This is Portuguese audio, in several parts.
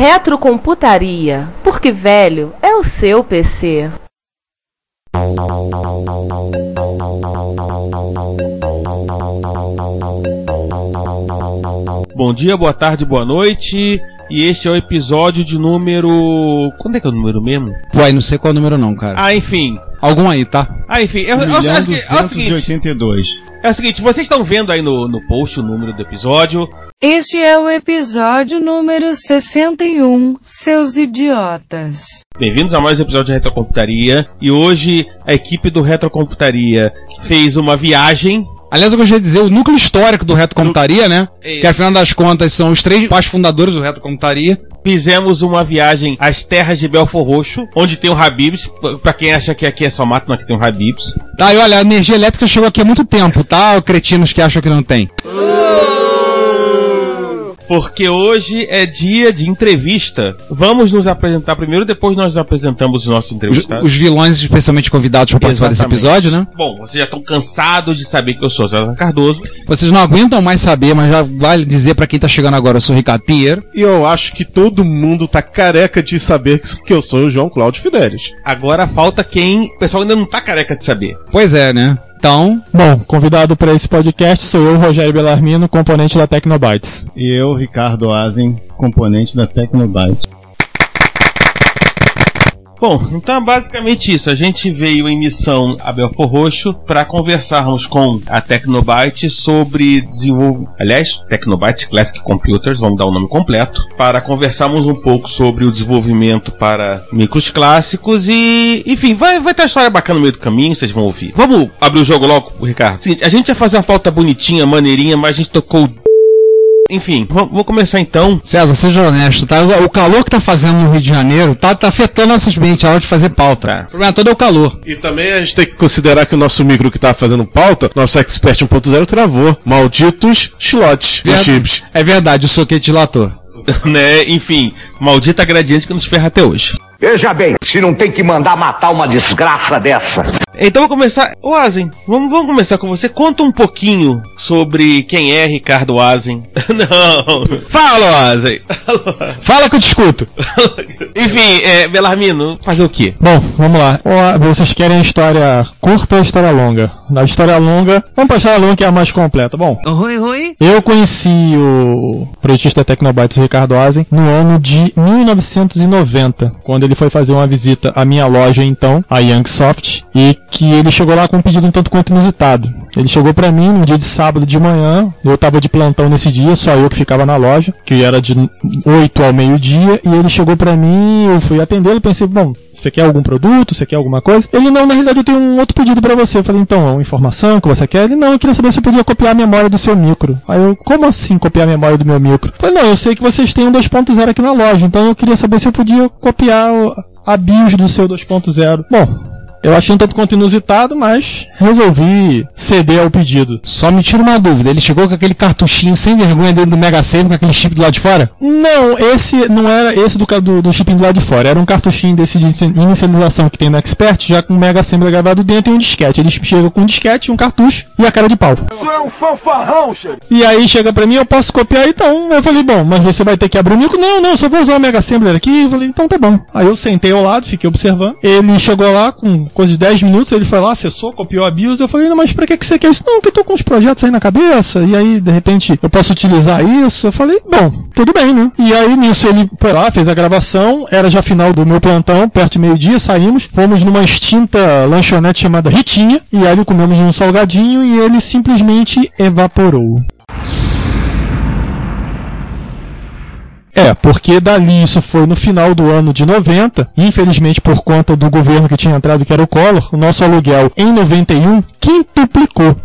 Retrocomputaria, porque velho é o seu PC. Bom dia, boa tarde, boa noite. E este é o episódio de número. Quando é que é o número mesmo? Uai, não sei qual é o número não, cara. Ah, enfim. Algum aí, tá? Ah, enfim. É, é, é, o- é o segui- o seguinte. 282. É o seguinte, vocês estão vendo aí no, no post o número do episódio. Este é o episódio número 61, seus idiotas. Bem-vindos a mais um episódio de Retrocomputaria. E hoje a equipe do Retrocomputaria fez uma viagem. Aliás, eu gostaria de dizer o núcleo histórico do Reto Computaria, né? Isso. Que afinal das contas são os três pais fundadores do Reto Computaria. Fizemos uma viagem às terras de Belfor Roxo, onde tem o Habibs. Pra quem acha que aqui é só mato, não aqui tem o Habibs. Tá, e olha, a energia elétrica chegou aqui há muito tempo, tá? Cretinos que acham que não tem. Porque hoje é dia de entrevista. Vamos nos apresentar primeiro, depois nós apresentamos os nossos Os, entrevistados. os vilões especialmente convidados para participar desse episódio, né? Bom, vocês já estão cansados de saber que eu sou César Cardoso. Vocês não aguentam mais saber, mas já vale dizer pra quem tá chegando agora, eu sou o Ricardo Pinheiro. E eu acho que todo mundo tá careca de saber que eu sou o João Cláudio Fidelis. Agora falta quem. O pessoal ainda não tá careca de saber. Pois é, né? Então, Bom, convidado para esse podcast sou eu, Rogério Belarmino, componente da Tecnobytes. E eu, Ricardo Azen, componente da Tecnobyte. Bom, então é basicamente isso. A gente veio em missão a Belfor Roxo para conversarmos com a Tecnobyte sobre desenvolvimento. Aliás, Tecnobyte Classic Computers, vamos dar o nome completo. Para conversarmos um pouco sobre o desenvolvimento para micros clássicos e. Enfim, vai, vai ter uma história bacana no meio do caminho, vocês vão ouvir. Vamos abrir o jogo logo, Ricardo? Seguinte, a gente ia fazer uma pauta bonitinha, maneirinha, mas a gente tocou. Enfim, vamos começar então. César, seja honesto, tá? O calor que tá fazendo no Rio de Janeiro tá, tá afetando nossas mentes a hora de fazer pauta. Tá. O problema todo é o calor. E também a gente tem que considerar que o nosso micro que tá fazendo pauta, nosso Expert 1.0 travou. Malditos slots, Ver- chips. É verdade, o soquete dilator. né? Enfim, maldita gradiente que nos ferra até hoje. Veja bem, se não tem que mandar matar uma desgraça dessa. Então vou começar. Ô Azen, vamos, vamos começar com você. Conta um pouquinho sobre quem é Ricardo Azen. Não. Fala, Azen. Fala que eu te escuto. Enfim, é, Belarmino, fazer o quê? Bom, vamos lá. Vocês querem a história curta ou a história longa? Na história longa, vamos pra história longa que é a mais completa. Bom, Oi, oi. eu conheci o projetista Tecnobytes, o Ricardo Azen, no ano de 1990, quando ele foi fazer uma visita à minha loja então, a Youngsoft, e que ele chegou lá com um pedido um tanto quanto inusitado. Ele chegou pra mim num dia de sábado de manhã, eu tava de plantão nesse dia, só eu que ficava na loja, que era de 8 ao meio-dia, e ele chegou pra mim, eu fui atendê-lo, pensei, bom, você quer algum produto, você quer alguma coisa? Ele, não, na realidade eu tenho um outro pedido pra você. Eu falei, então, é uma informação que você quer? Ele, não, eu queria saber se eu podia copiar a memória do seu micro. Aí eu, como assim copiar a memória do meu micro? Eu falei, não, eu sei que vocês têm um 2.0 aqui na loja, então eu queria saber se eu podia copiar a BIOS do seu 2.0. Bom, eu achei um tanto quanto inusitado, mas resolvi ceder ao pedido. Só me tira uma dúvida, ele chegou com aquele cartuchinho sem vergonha dentro do Mega Sena com aquele chip do lado de fora? Não, esse não era esse do, do, do chipinho do lado de fora. Era um cartuchinho desse de inicialização que tem no Expert, já com um Mega Assembly gravado dentro e um disquete. Ele chega com um disquete, um cartucho e a cara de pau. Isso é um fanfarrão, chefe. E aí chega pra mim, eu posso copiar então. Eu falei, bom, mas você vai ter que abrir o micro? Não, não, só vou usar o Mega Assembler aqui. Eu falei, então tá bom. Aí eu sentei ao lado, fiquei observando. Ele chegou lá com coisa de 10 minutos, ele foi lá, acessou, copiou a BIOS. Eu falei, não, mas pra que, que você quer isso? Não, que eu tô com uns projetos aí na cabeça, e aí, de repente, eu posso utilizar isso. Eu falei, bom, tudo bem, né? E aí, nisso, ele foi lá, fez a gravação, era já final do meu plantão, perto de meio-dia, saímos, fomos numa extinta lanchonete chamada Ritinha, e aí comemos um salgadinho e ele simplesmente evaporou. É, porque dali isso foi no final do ano de 90, e infelizmente por conta do governo que tinha entrado, que era o Collor, o nosso aluguel em 91 quintuplicou.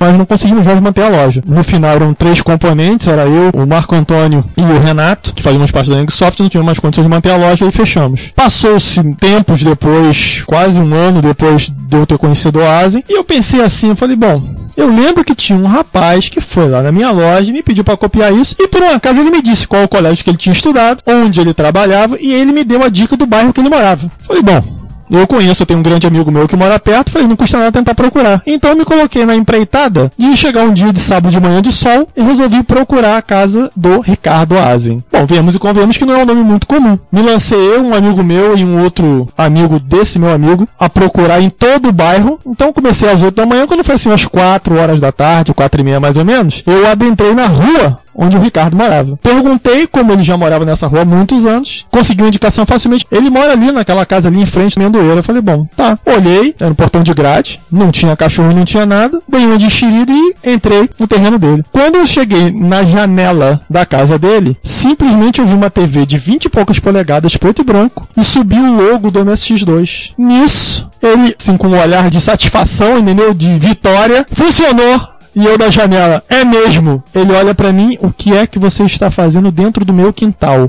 Nós não conseguimos mais manter a loja. No final eram três componentes, era eu, o Marco Antônio e o Renato, que fazíamos parte da Nexoft, não tínhamos mais condições de manter a loja e fechamos. Passou-se tempos depois, quase um ano depois de eu ter conhecido o Oasis, e eu pensei assim, eu falei, bom, eu lembro que tinha um rapaz que foi lá na minha loja, me pediu para copiar isso, e por um acaso ele me disse qual o colégio que ele tinha estudado, onde ele trabalhava, e ele me deu a dica do bairro que ele morava. Falei, bom, eu conheço, eu tenho um grande amigo meu que mora perto, falei, não custa nada tentar procurar. Então eu me coloquei na empreitada de chegar um dia de sábado de manhã de sol e resolvi procurar a casa do Ricardo Azen. Bom, vemos e convenhamos que não é um nome muito comum. Me lancei eu, um amigo meu e um outro amigo desse meu amigo a procurar em todo o bairro. Então comecei às 8 da manhã, quando foi assim umas 4 horas da tarde, 4 e meia mais ou menos, eu adentrei na rua onde o Ricardo morava. Perguntei como ele já morava nessa rua há muitos anos, consegui uma indicação facilmente. Ele mora ali naquela casa ali em frente, Mendoeira. Eu falei, bom, tá. Olhei, era um portão de grade, não tinha cachorro, não tinha nada. Dei uma de enxerida e entrei no terreno dele. Quando eu cheguei na janela da casa dele, simplesmente eu vi uma TV de 20 e poucas polegadas, preto e branco, e subiu o logo do MSX2. Nisso, ele, assim, com um olhar de satisfação, entendeu? De vitória, funcionou! E eu da janela, é mesmo? Ele olha pra mim, o que é que você está fazendo dentro do meu quintal?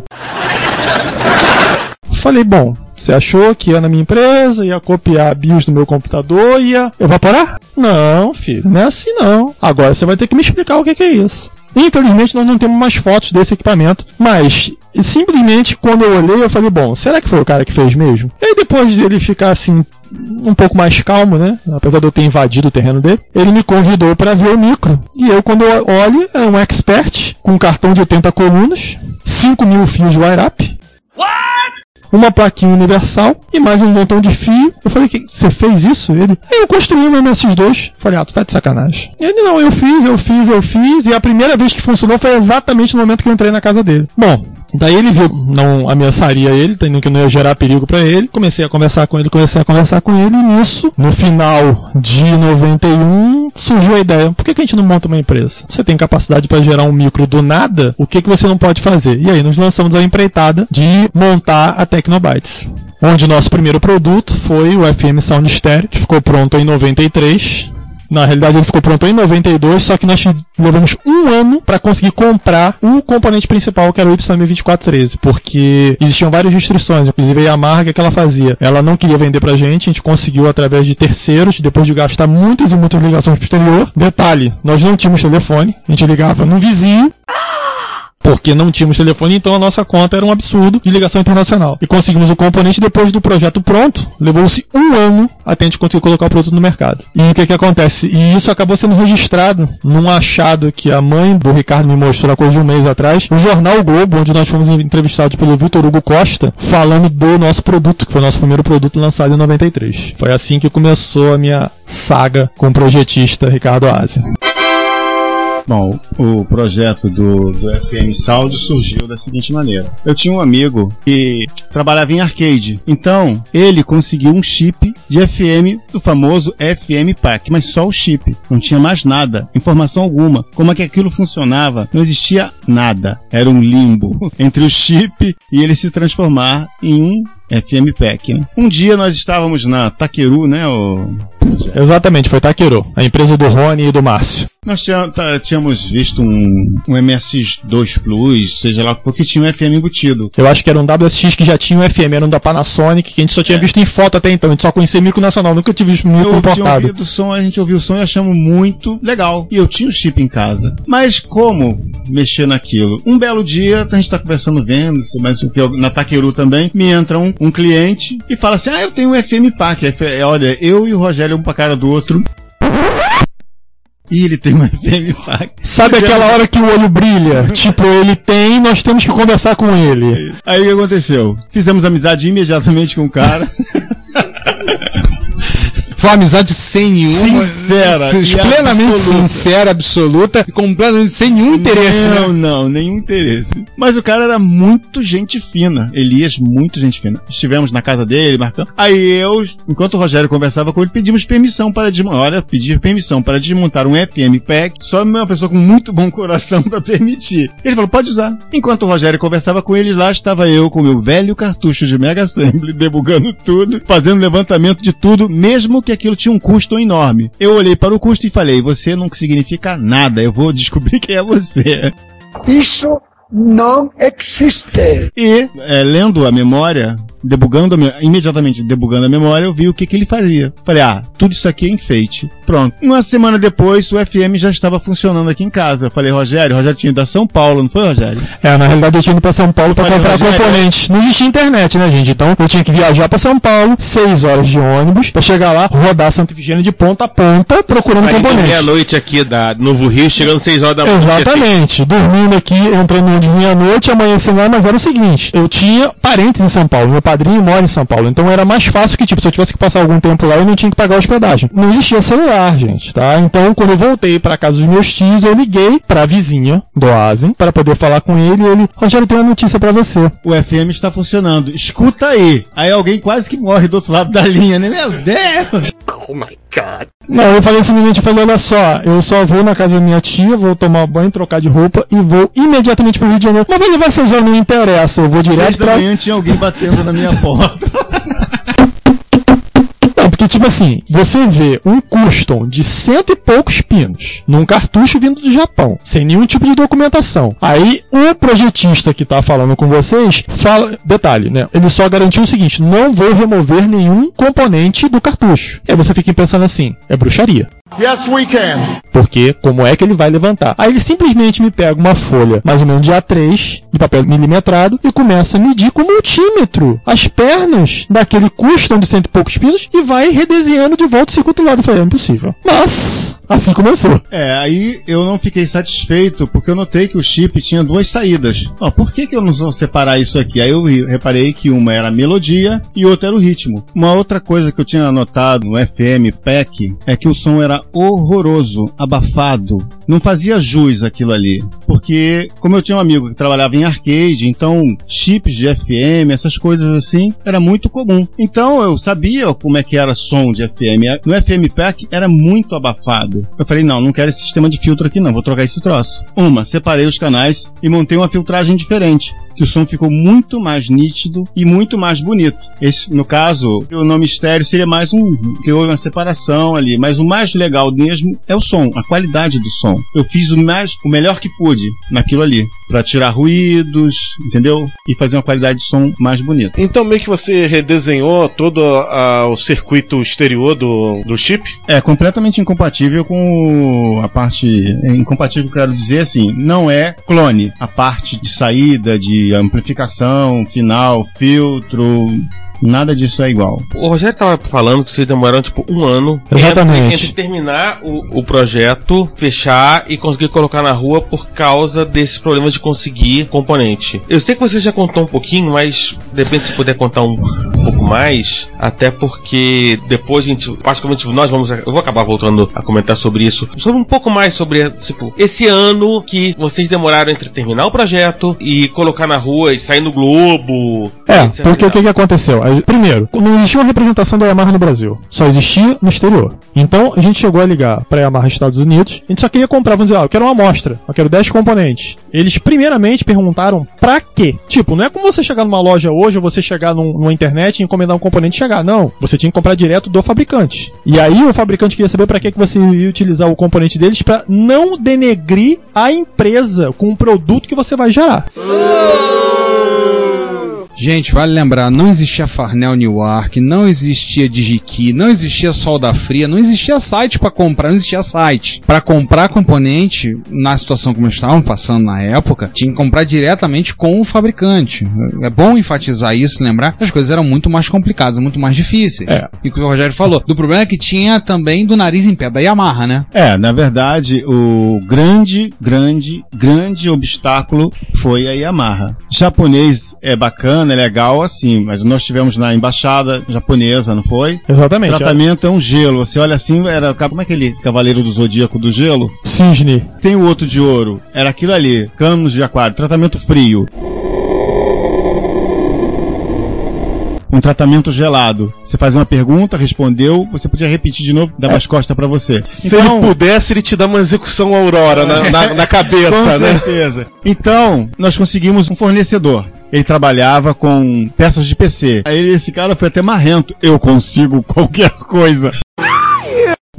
Falei, bom, você achou que ia na minha empresa, ia copiar a BIOS do meu computador, ia evaporar? Não, filho, não é assim não. Agora você vai ter que me explicar o que é isso. Infelizmente nós não temos mais fotos desse equipamento, mas simplesmente quando eu olhei eu falei, bom, será que foi o cara que fez mesmo? E aí depois dele ficar assim um pouco mais calmo, né? Apesar de eu ter invadido o terreno dele, ele me convidou para ver o micro. E eu, quando eu olho, é um expert com um cartão de 80 colunas, 5 mil fios de wire-up. Uma plaquinha universal e mais um montão de fio. Eu falei, que você fez isso? Ele, aí eu construí um MS2. Falei, ah, tu tá de sacanagem. Ele, não, eu fiz, eu fiz, eu fiz. E a primeira vez que funcionou foi exatamente no momento que eu entrei na casa dele. Bom, Daí ele viu, não ameaçaria ele, entendendo que não ia gerar perigo para ele. Comecei a conversar com ele, comecei a conversar com ele, e nisso, no final de 91, surgiu a ideia: por que, que a gente não monta uma empresa? Você tem capacidade para gerar um micro do nada, o que, que você não pode fazer? E aí nos lançamos a empreitada de montar a Tecnobytes. Onde nosso primeiro produto foi o FM Sound Stereo, que ficou pronto em 93. Na realidade, ele ficou pronto em 92, só que nós levamos um ano para conseguir comprar o componente principal, que era o YM2413, porque existiam várias restrições, inclusive a é que ela fazia? Ela não queria vender pra gente, a gente conseguiu através de terceiros, depois de gastar muitas e muitas ligações pro exterior. Detalhe, nós não tínhamos telefone, a gente ligava no vizinho. Porque não tínhamos telefone, então a nossa conta era um absurdo de ligação internacional. E conseguimos o componente depois do projeto pronto. Levou-se um ano até a gente conseguir colocar o produto no mercado. E o que que acontece? E isso acabou sendo registrado num achado que a mãe do Ricardo me mostrou há coisa de um mês atrás. O jornal Globo, onde nós fomos entrevistados pelo Vitor Hugo Costa, falando do nosso produto, que foi o nosso primeiro produto lançado em 93. Foi assim que começou a minha saga com o projetista Ricardo Asia. Bom, o projeto do, do FM Sound surgiu da seguinte maneira. Eu tinha um amigo que trabalhava em arcade. Então, ele conseguiu um chip de FM do famoso FM Pack, mas só o chip. Não tinha mais nada, informação alguma. Como é que aquilo funcionava? Não existia nada. Era um limbo entre o chip e ele se transformar em um FM Pack. Né? Um dia nós estávamos na Taqueru, né? O... Exatamente, foi Taqueru, a empresa do Rony e do Márcio. Nós tínhamos visto um, um MSX2 Plus, seja lá o que for, que tinha um FM embutido. Eu acho que era um WSX que já tinha um FM, era um da Panasonic, que a gente só tinha é. visto em foto até então, a gente só conhecia micro nacional, nunca tive visto micro importado. Ouvido o som, a gente ouviu o som e achamos muito legal. E eu tinha o chip em casa. Mas como mexer naquilo? Um belo dia, a gente tá conversando vendo, mas na Taqueru também, me entra um, um cliente e fala assim: Ah, eu tenho um FM Pack. Olha, eu e o Rogério um pra cara do outro. Ih, ele tem um FM PAC. Sabe aquela hora que o olho brilha? tipo, ele tem, nós temos que conversar com ele. Aí o que aconteceu? Fizemos amizade imediatamente com o cara. Foi uma amizade sem nenhuma. Sincera sin- Plenamente absoluta. sincera, absoluta e completamente sem nenhum interesse. né? Não, não, nenhum interesse. Mas o cara era muito gente fina. Elias, muito gente fina. Estivemos na casa dele, marcando. Aí eu, enquanto o Rogério conversava com ele, pedimos permissão para desmontar. Olha, pedir permissão para desmontar um FM Pack. Só uma pessoa com muito bom coração para permitir. Ele falou, pode usar. Enquanto o Rogério conversava com eles, lá estava eu com o meu velho cartucho de Mega Assembly, debugando tudo, fazendo levantamento de tudo, mesmo que aquilo tinha um custo enorme. Eu olhei para o custo e falei, você não significa nada, eu vou descobrir quem é você. Isso não existe. E, é, lendo a memória, debugando imediatamente debugando a memória, eu vi o que, que ele fazia. Falei, ah, tudo isso aqui é enfeite. Pronto. Uma semana depois, o FM já estava funcionando aqui em casa. Eu falei, Rogério, Rogério tinha ido a São Paulo, não foi, Rogério? É, na realidade eu tinha ido pra São Paulo pra Olha, comprar Rogério, componentes. Não existia internet, né, gente? Então eu tinha que viajar pra São Paulo, seis horas de ônibus, pra chegar lá, rodar Santa Efigênia de ponta a ponta, procurando Saindo componentes. meia-noite aqui da Novo Rio, chegando 6 horas da manhã. Exatamente. Dormindo aqui, entrando no de meia-noite, amanhecendo lá, mas era o seguinte: eu tinha parentes em São Paulo, meu padrinho mora em São Paulo, então era mais fácil que, tipo, se eu tivesse que passar algum tempo lá, eu não tinha que pagar hospedagem. Não existia celular, gente, tá? Então, quando eu voltei pra casa dos meus tios, eu liguei pra vizinha do Asen para poder falar com ele e ele, Rogério, tem uma notícia pra você. O FM está funcionando. Escuta aí. Aí alguém quase que morre do outro lado da linha, né? Meu Deus! Não, eu falei simplesmente, eu falei, olha só, eu só vou na casa da minha tia, vou tomar banho, trocar de roupa e vou imediatamente pro Rio de Janeiro. Mas vai levar seis horas, não interessa, eu vou Seis direto da pra... manhã tinha alguém batendo na minha porta. Não, porque tipo assim, você vê um custom de cento e poucos pinos num cartucho vindo do Japão, sem nenhum tipo de documentação. Aí o projetista que tá falando com vocês fala, detalhe, né? Ele só garantiu o seguinte: não vou remover nenhum componente do cartucho. Aí você fica pensando assim, é bruxaria. Yes, we can. Porque como é que ele vai levantar? Aí ele simplesmente me pega uma folha, mais ou menos de A3, de papel milimetrado, e começa a medir com multímetro as pernas daquele custom de cento e poucos pinos e vai redesenhando de volta o circuito lado. Eu falei, é impossível. Mas, assim começou. É, aí eu não fiquei satisfeito porque eu notei que o chip tinha duas saídas. Ó, por que, que eu não vou separar isso aqui? Aí eu reparei que uma era a melodia e outra era o ritmo. Uma outra coisa que eu tinha notado no FM PEC é que o som era horroroso, abafado. Não fazia jus aquilo ali. Porque, como eu tinha um amigo que trabalhava em arcade, então chips de FM, essas coisas assim, era muito comum. Então eu sabia como é que era som de FM. No FM PEC era muito abafado. Eu falei, não, não quero esse sistema de filtro aqui não, vou trocar esse troço. Uma, separei os canais e montei uma filtragem diferente. Que o som ficou muito mais nítido e muito mais bonito. Esse, no caso, o nome estéreo seria mais um, que houve uma separação ali, mas o mais legal mesmo é o som, a qualidade do som. Eu fiz o mais, o melhor que pude naquilo ali, Pra tirar ruídos, entendeu? E fazer uma qualidade de som mais bonita. Então meio que você redesenhou todo a- o circuito exterior do, do chip? É completamente incompatível com a parte. é Incompatível, quero dizer assim, não é clone. A parte de saída, de amplificação, final, filtro. Nada disso é igual. O Rogério tava falando que vocês demoraram tipo um ano Exatamente. entre, entre terminar o, o projeto, fechar e conseguir colocar na rua por causa desses problemas de conseguir componente. Eu sei que você já contou um pouquinho, mas de repente se puder contar um, pouco mais, até porque depois a gente, basicamente nós vamos, eu vou acabar voltando a comentar sobre isso, sobre um pouco mais sobre tipo, esse ano que vocês demoraram entre terminar o projeto e colocar na rua e sair no Globo. É, porque o que, que aconteceu? Primeiro, não existia uma representação da Yamaha no Brasil. Só existia no exterior. Então, a gente chegou a ligar pra Yamaha Estados Unidos. A gente só queria comprar, vamos dizer, ah, eu quero uma amostra. Eu quero 10 componentes. Eles, primeiramente, perguntaram pra quê? Tipo, não é como você chegar numa loja hoje ou você chegar num- numa internet e encomendar um componente e chegar. Não. Você tinha que comprar direto do fabricante. E aí, o fabricante queria saber pra que, que você ia utilizar o componente deles pra não denegrir a empresa com o produto que você vai gerar. Gente, vale lembrar, não existia Farnell Newark, não existia DigiKey, não existia Solda Fria, não existia site para comprar, não existia site. Para comprar componente, na situação como estavam passando na época, tinha que comprar diretamente com o fabricante. É bom enfatizar isso, lembrar que as coisas eram muito mais complicadas, muito mais difíceis. É. E o que o Rogério falou, do problema é que tinha também do nariz em pé da Yamaha, né? É, na verdade, o grande, grande, grande obstáculo foi a Yamaha. Japonês é bacana, é legal assim, mas nós tivemos na embaixada japonesa, não foi? Exatamente. Tratamento é um gelo. Você olha assim, era como é aquele cavaleiro do zodíaco do gelo? Cisne. Tem o outro de ouro. Era aquilo ali, canos de aquário, tratamento frio. Um tratamento gelado. Você fazia uma pergunta, respondeu, você podia repetir de novo, dava as costas pra você. Se ele pudesse, ele te dá uma execução aurora na, na, na cabeça, Com né? certeza. Então, nós conseguimos um fornecedor. Ele trabalhava com peças de PC. Aí esse cara foi até marrento. Eu consigo qualquer coisa.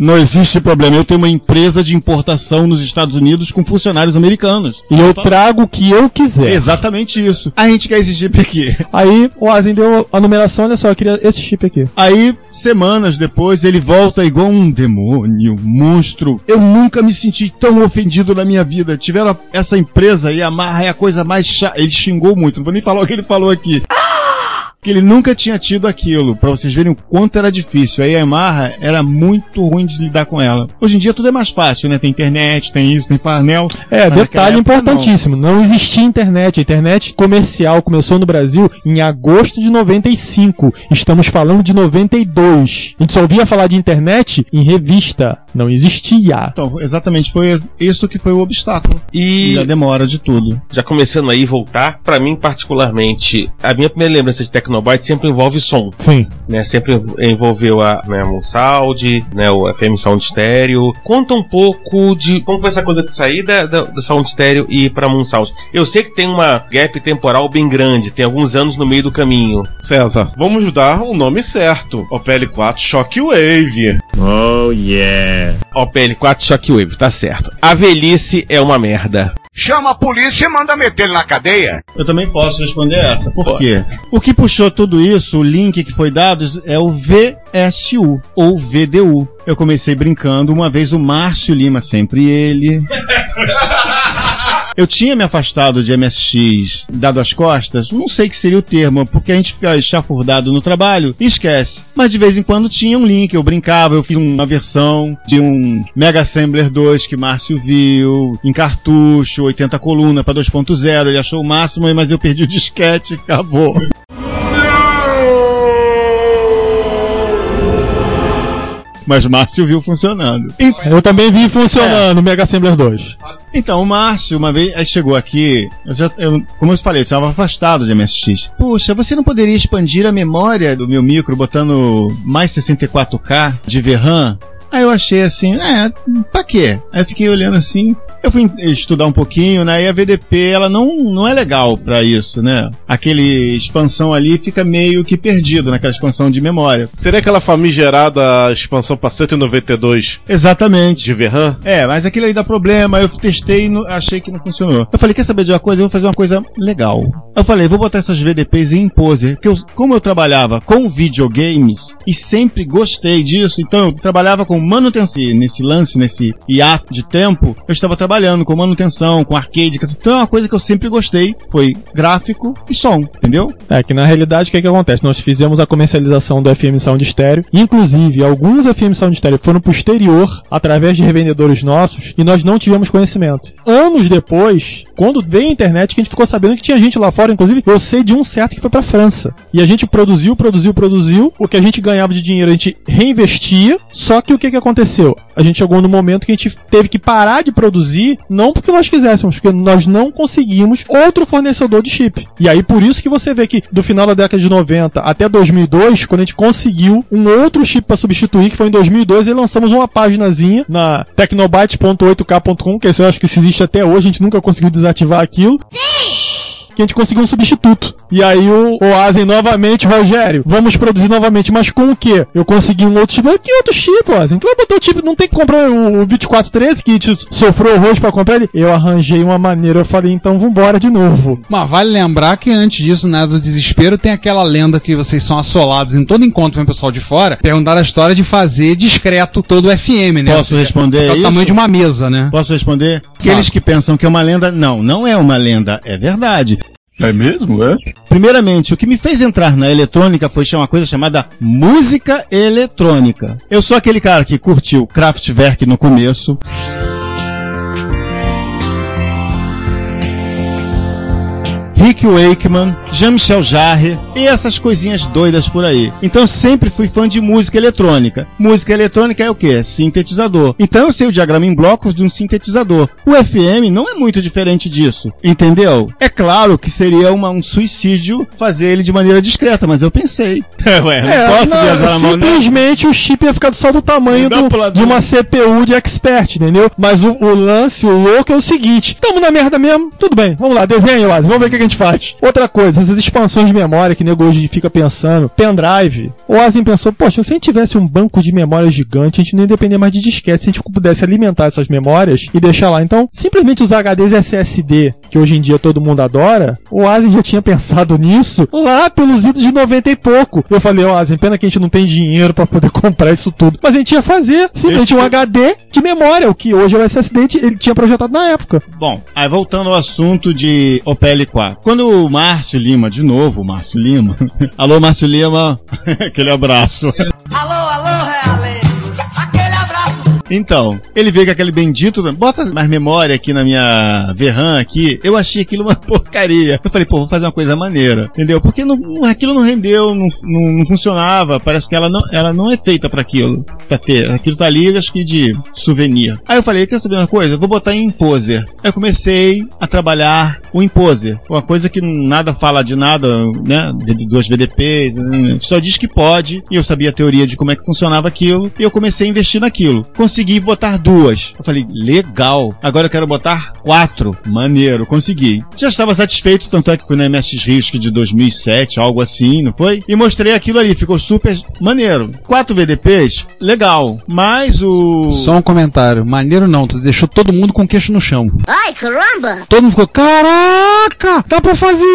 Não existe problema. Eu tenho uma empresa de importação nos Estados Unidos com funcionários americanos. E eu trago o que eu quiser. Exatamente isso. A gente quer esse chip aqui. Aí o Asen deu a numeração, olha só, eu queria esse chip aqui. Aí, semanas depois, ele volta igual um demônio, um monstro. Eu nunca me senti tão ofendido na minha vida. Tiveram essa empresa e a Marra é a coisa mais chata. Ele xingou muito, não vou nem falar o que ele falou aqui. Que ele nunca tinha tido aquilo, pra vocês verem o quanto era difícil. Aí a Yamaha era muito ruim de lidar com ela. Hoje em dia tudo é mais fácil, né? Tem internet, tem isso, tem farnel. É, detalhe época, importantíssimo, não. existia internet. A internet comercial começou no Brasil em agosto de 95. Estamos falando de 92. A gente só ouvia falar de internet em revista. Não existia. Então, exatamente, foi isso que foi o obstáculo. E E a demora de tudo. já começando aí voltar, pra mim particularmente, a minha primeira lembrança de Tecnobyte sempre envolve som, Sim. né? Sempre env- envolveu a né, a Sound, né, o FM Sound Stereo. Conta um pouco de como foi essa coisa de sair da, da- do Sound Stereo e ir pra Moon Sound. Eu sei que tem uma gap temporal bem grande, tem alguns anos no meio do caminho. César, vamos dar o nome certo. Opel 4 Shockwave. OPL4 Shockwave, tá certo. A velhice é uma merda. Chama a polícia e manda meter ele na cadeia. Eu também posso responder essa. Por quê? O que puxou tudo isso, o link que foi dado, é o VSU, ou VDU. Eu comecei brincando, uma vez o Márcio Lima, sempre ele. Eu tinha me afastado de MSX, dado as costas, não sei que seria o termo, porque a gente fica chafurdado no trabalho e esquece. Mas de vez em quando tinha um link, eu brincava, eu fiz uma versão de um Mega Assembler 2 que Márcio viu, em cartucho, 80 coluna para 2.0, ele achou o máximo, mas eu perdi o disquete, acabou. Mas Márcio viu funcionando. Eu também vi funcionando o Mega Assembler 2. Então, o Márcio, uma vez, aí chegou aqui, eu já, eu- como eu falei, eu estava afastado de MSX. Puxa, você não poderia expandir a memória do meu micro botando mais 64K de VRAM? Aí eu achei assim, é, pra quê? Aí eu fiquei olhando assim, eu fui estudar um pouquinho, né? E a VDP, ela não, não é legal pra isso, né? Aquele expansão ali fica meio que perdido naquela expansão de memória. Seria aquela famigerada expansão para 192 Exatamente. de VRAM? É, mas aquilo aí dá problema. Eu testei e achei que não funcionou. Eu falei, quer saber de uma coisa? Eu vou fazer uma coisa legal. Eu falei, vou botar essas VDPs em Poser. Porque eu, como eu trabalhava com videogames e sempre gostei disso, então eu trabalhava com manutenção. Nesse lance, nesse hiato de tempo, eu estava trabalhando com manutenção, com arcade. Então é uma coisa que eu sempre gostei. Foi gráfico e som, entendeu? É que na realidade o que, que acontece? Nós fizemos a comercialização do FM Sound Stereo. Inclusive, alguns FM Sound Stereo foram pro exterior através de revendedores nossos e nós não tivemos conhecimento. Anos depois, quando veio a internet, que a gente ficou sabendo que tinha gente lá fora, inclusive eu sei de um certo que foi pra França. E a gente produziu, produziu, produziu. O que a gente ganhava de dinheiro a gente reinvestia. Só que o que, que aconteceu? A gente chegou no momento que a gente teve que parar de produzir, não porque nós quiséssemos, porque nós não conseguimos outro fornecedor de chip. E aí por isso que você vê que do final da década de 90 até 2002, quando a gente conseguiu um outro chip para substituir, que foi em 2002, e lançamos uma paginazinha na tecnobyte.8k.com, que eu acho que existe até hoje, a gente nunca conseguiu desativar aquilo. Que que a gente conseguiu um substituto. E aí o, o Asen novamente, Rogério, vamos produzir novamente, mas com o quê? Eu consegui um outro chip. Que outro chip, Asen? Tu vai botar o chip, não tem que comprar o, o 2413 que te sofreu horrores pra comprar ele? Eu arranjei uma maneira, eu falei, então vambora de novo. Mas vale lembrar que antes disso, né, do desespero, tem aquela lenda que vocês são assolados em todo encontro vem o pessoal de fora, perguntar a história de fazer discreto todo o FM, né? Posso responder é o isso? tamanho de uma mesa, né? Posso responder? Aqueles que pensam que é uma lenda, não, não é uma lenda, é verdade. É mesmo, é? Primeiramente, o que me fez entrar na eletrônica foi uma coisa chamada música eletrônica. Eu sou aquele cara que curtiu Kraftwerk no começo. Rick Wakeman, Jean-Michel Jarre e essas coisinhas doidas por aí. Então eu sempre fui fã de música eletrônica. Música eletrônica é o quê? Sintetizador. Então eu sei o diagrama em blocos de um sintetizador. O FM não é muito diferente disso, entendeu? É claro que seria uma- um suicídio fazer ele de maneira discreta, mas eu pensei. Ué, não É, posso não, viajar na mão, né? simplesmente o chip ia ficar só do tamanho do- de uma CPU de expert, entendeu? Mas o, o lance, o louco é o seguinte: tamo na merda mesmo, tudo bem, vamos lá, desenha, Oasis, vamos ver o que a gente faz. Outra coisa, essas expansões de memória que o nego hoje fica pensando, pendrive. O Oasis pensou, poxa, se a gente tivesse um banco de memória gigante, a gente não ia depender mais de disquete, se a gente pudesse alimentar essas memórias e deixar lá. Então, simplesmente os HDs SSD, que hoje em dia todo mundo adora, o Oasis já tinha pensado nisso lá pelos idos de 90 e pouco. Eu falei, Oasis, pena que a gente não tem dinheiro pra poder comprar isso tudo. Mas a gente ia fazer simplesmente um HD de memória, o que hoje é o SSD, ele tinha projetado na época. Bom, aí voltando ao assunto de OPL4. Quando o Márcio Lima, de novo, Márcio Lima. Alô, Márcio Lima, aquele abraço. Alô, alô, realengo. Então, ele veio com aquele bendito, bota mais memória aqui na minha VRAM aqui. Eu achei aquilo uma porcaria. Eu falei, pô, vou fazer uma coisa maneira, entendeu? Porque não, aquilo não rendeu, não, não, não funcionava. Parece que ela não, ela não é feita pra aquilo, pra ter. Aquilo tá ali, acho que de souvenir. Aí eu falei, quer saber uma coisa? Eu vou botar em Imposer. Eu comecei a trabalhar o Imposer. Uma coisa que nada fala de nada, né? Duas VDPs, né? só diz que pode. E eu sabia a teoria de como é que funcionava aquilo. E eu comecei a investir naquilo. Consegui botar duas. Eu falei, legal. Agora eu quero botar quatro. Maneiro, consegui. Já estava satisfeito, tanto é que fui na MSX Risk de 2007, algo assim, não foi? E mostrei aquilo ali, ficou super maneiro. Quatro VDPs, legal. Mas o. Só um comentário. Maneiro não, tu deixou todo mundo com o queixo no chão. Ai, caramba. Todo mundo ficou, caraca, dá pra fazer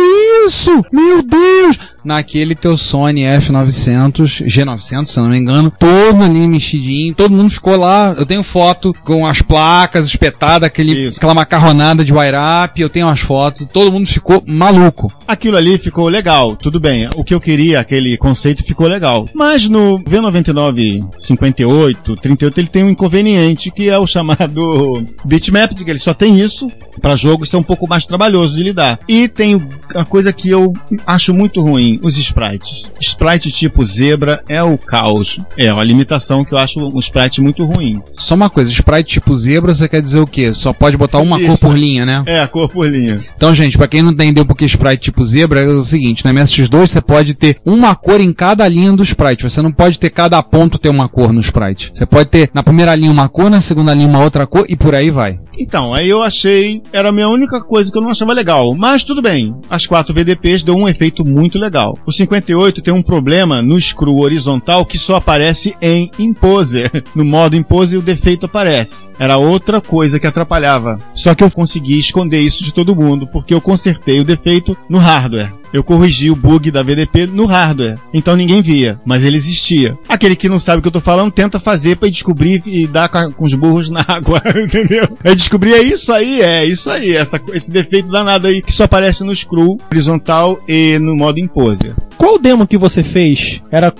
isso? Meu Deus! Naquele teu Sony F900, G900, se eu não me engano, todo ali mexidinho, todo mundo ficou lá. Eu tenho foto com as placas espetadas, aquele, Isso. aquela macarronada de wire up, eu tenho as fotos, todo mundo ficou maluco. Aquilo ali ficou legal, tudo bem. O que eu queria, aquele conceito, ficou legal. Mas no V99 58, 38, ele tem um inconveniente que é o chamado bitmap, que ele só tem isso. Para jogo, isso é um pouco mais trabalhoso de lidar. E tem a coisa que eu acho muito ruim, os sprites. Sprite tipo zebra é o caos. É uma limitação que eu acho um sprite muito ruim. Só uma coisa, sprite tipo zebra, você quer dizer o quê? Só pode botar uma Isso. cor por linha, né? É, a cor por linha. Então, gente, pra quem não entendeu porque sprite tipo zebra, é o seguinte, na MSX2 você pode ter uma cor em cada linha do sprite. Você não pode ter cada ponto ter uma cor no sprite. Você pode ter na primeira linha uma cor, na segunda linha uma outra cor e por aí vai. Então, aí eu achei, era a minha única coisa que eu não achava legal. Mas tudo bem, as quatro VDPs dão um efeito muito legal. O 58 tem um problema no screw horizontal que só aparece em Imposer. No modo Imposer o defeito aparece. Era outra coisa que atrapalhava. Só que eu consegui esconder isso de todo mundo, porque eu consertei o defeito no hardware. Eu corrigi o bug da VDP no hardware. Então ninguém via, mas ele existia. Aquele que não sabe o que eu tô falando tenta fazer pra descobrir e dar com, a- com os burros na água, entendeu? Aí descobrir é isso aí, é isso aí, essa, esse defeito danado aí que só aparece no screw horizontal e no modo imposer. Qual demo que você fez era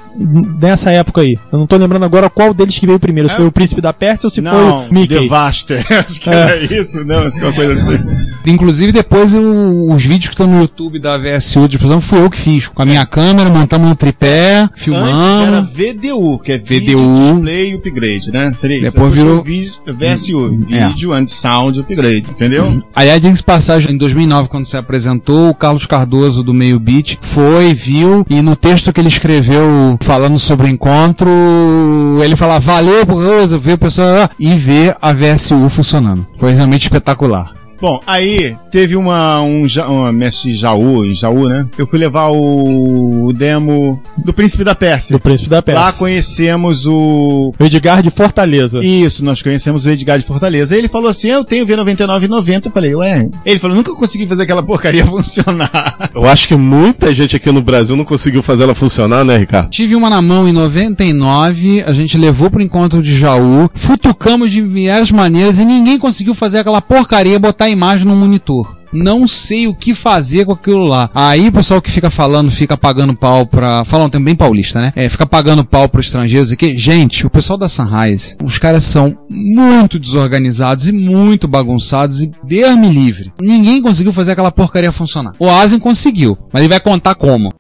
nessa época aí? Eu não tô lembrando agora qual deles que veio primeiro. Se É. foi o Príncipe da Pérsia ou se não, foi o Mickey. Devaster. Acho que É. era isso, não, acho que é uma coisa assim. Inclusive, depois o- os vídeos que estão no YouTube da VSU de explosão fui eu que fiz. Com a minha câmera, montamos no tripé, Antes era. VDU, que é Video VDU. Display Upgrade, né? Seria isso. Depois virou- vi- VSU, É. Video and Sound Upgrade, entendeu? Aliás, diga-se passagem, em 2009, quando você apresentou, o Carlos Cardoso do Meio Beat foi, viu, e no texto que ele escreveu falando sobre o encontro, ele fala, valeu por ver o pessoal e ver a VSU funcionando. Foi realmente espetacular. Bom, aí teve uma, um, uma mestre Jaú, em Jaú, né? Eu fui levar o, o demo do Príncipe da Pérsia. Do Príncipe da Pérsia. Lá conhecemos o. O Edgar de Fortaleza. Isso, nós conhecemos o Edgar de Fortaleza. Ele falou assim: Eu tenho V99,90. Eu falei, ué. Ele falou: Nunca consegui fazer aquela porcaria funcionar. Eu acho que muita gente aqui no Brasil não conseguiu fazer ela funcionar, né, Ricardo? Tive uma na mão em 99, a gente levou pro encontro de Jaú, futucamos de várias maneiras e ninguém conseguiu fazer aquela porcaria botar a imagem no monitor. Não sei o que fazer com aquilo lá. Aí o pessoal que fica falando, fica pagando pau pra. Falam também paulista, né? É, fica pagando pau pros estrangeiros aqui. Gente, o pessoal da Sunrise, os caras são muito desorganizados e muito bagunçados e Deus-me livre. Ninguém conseguiu fazer aquela porcaria funcionar. O Asen conseguiu, mas ele vai contar como.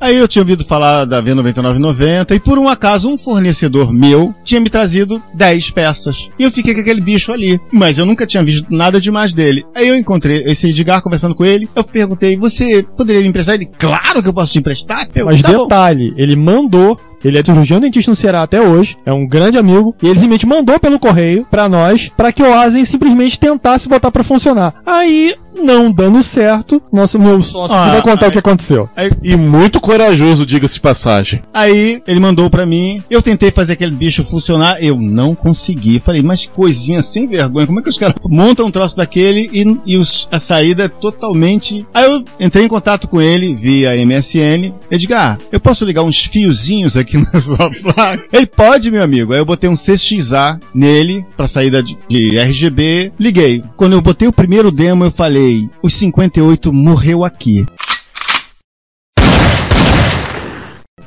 Aí eu tinha ouvido falar da V9990 e por um acaso um fornecedor meu tinha me trazido 10 peças. E eu fiquei com aquele bicho ali. Mas eu nunca tinha visto nada demais dele. Aí eu encontrei esse Edgar conversando com ele. Eu perguntei, você poderia me emprestar? Ele, claro que eu posso te emprestar. Eu, Mas "Tá bom." detalhe, ele mandou. Ele é cirurgião dentista no Ceará até hoje, é um grande amigo, e ele simplesmente mandou pelo correio pra nós, pra que o Asen simplesmente tentasse botar pra funcionar. Aí, não dando certo, nosso meu sócio Ah, que vai contar aí- o que aconteceu. Aí, E muito corajoso, diga-se de passagem. aí ele mandou pra mim. Eu tentei fazer aquele bicho funcionar. Eu não consegui. Falei, mas coisinha sem vergonha. Como é que os caras montam um troço daquele e, e os- a saída é totalmente. Aí eu entrei em contato com ele via MSN. Edgar, eu posso ligar uns fiozinhos aqui na sua placa? Ele pode, meu amigo. Aí eu botei um CXA nele pra saída de, de RGB. Liguei. Quando eu botei o primeiro demo, eu falei: os 58 morreu aqui.